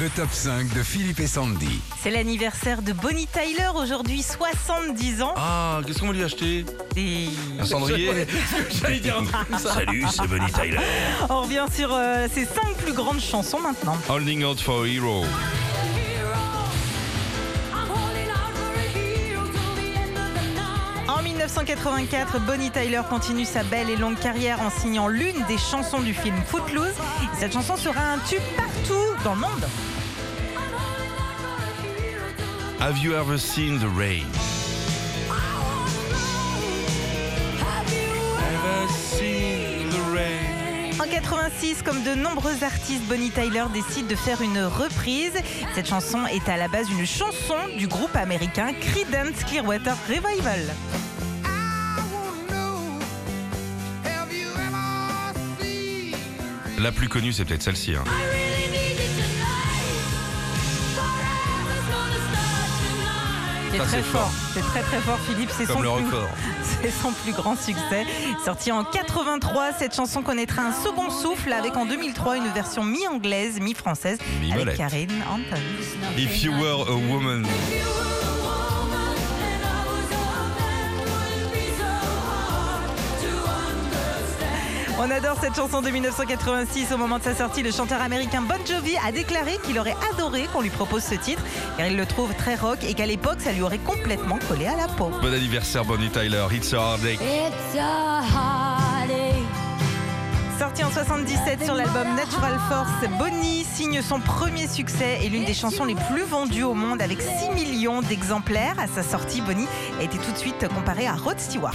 Le top 5 de Philippe et Sandy. C'est l'anniversaire de Bonnie Tyler, aujourd'hui 70 ans. Ah, qu'est-ce qu'on va lui acheter? Et Un cendrier J'allais dire un truc comme ça. Salut, c'est Bonnie Tyler. on revient sur euh, ses 5 plus grandes chansons maintenant. Holding out for a hero. 1984, Bonnie Tyler continue sa belle et longue carrière en signant l'une des chansons du film Footloose. Et cette chanson sera un tube partout dans le monde. Have you ever seen the rain? Ever seen the rain En 86, comme de nombreux artistes, Bonnie Tyler décide de faire une reprise. Cette chanson est à la base une chanson du groupe américain Creedence Clearwater Revival. La plus connue, c'est peut-être celle-ci. hein. C'est très fort. C'est très très fort, Philippe. C'est son, plus... son grand succès. Sorti en 83, cette chanson connaîtra un second souffle avec en 2003 une version mi-anglaise, mi-française avec. Karine Anthony. If you were a woman. On adore cette chanson de 1986. Au moment de sa sortie, le chanteur américain Bon Jovi a déclaré qu'il aurait adoré qu'on lui propose ce titre, car il le trouve très rock et qu'à l'époque, ça lui aurait complètement collé à la peau. Bon anniversaire, Bonnie Tyler. It's a hard day. It's a heartache. Sorti en 77 sur l'album Natural Force, Bonnie signe son premier succès et l'une des chansons les plus vendues au monde avec 6 millions d'exemplaires. À sa sortie, Bonnie a été tout de suite comparée à Rod Stewart.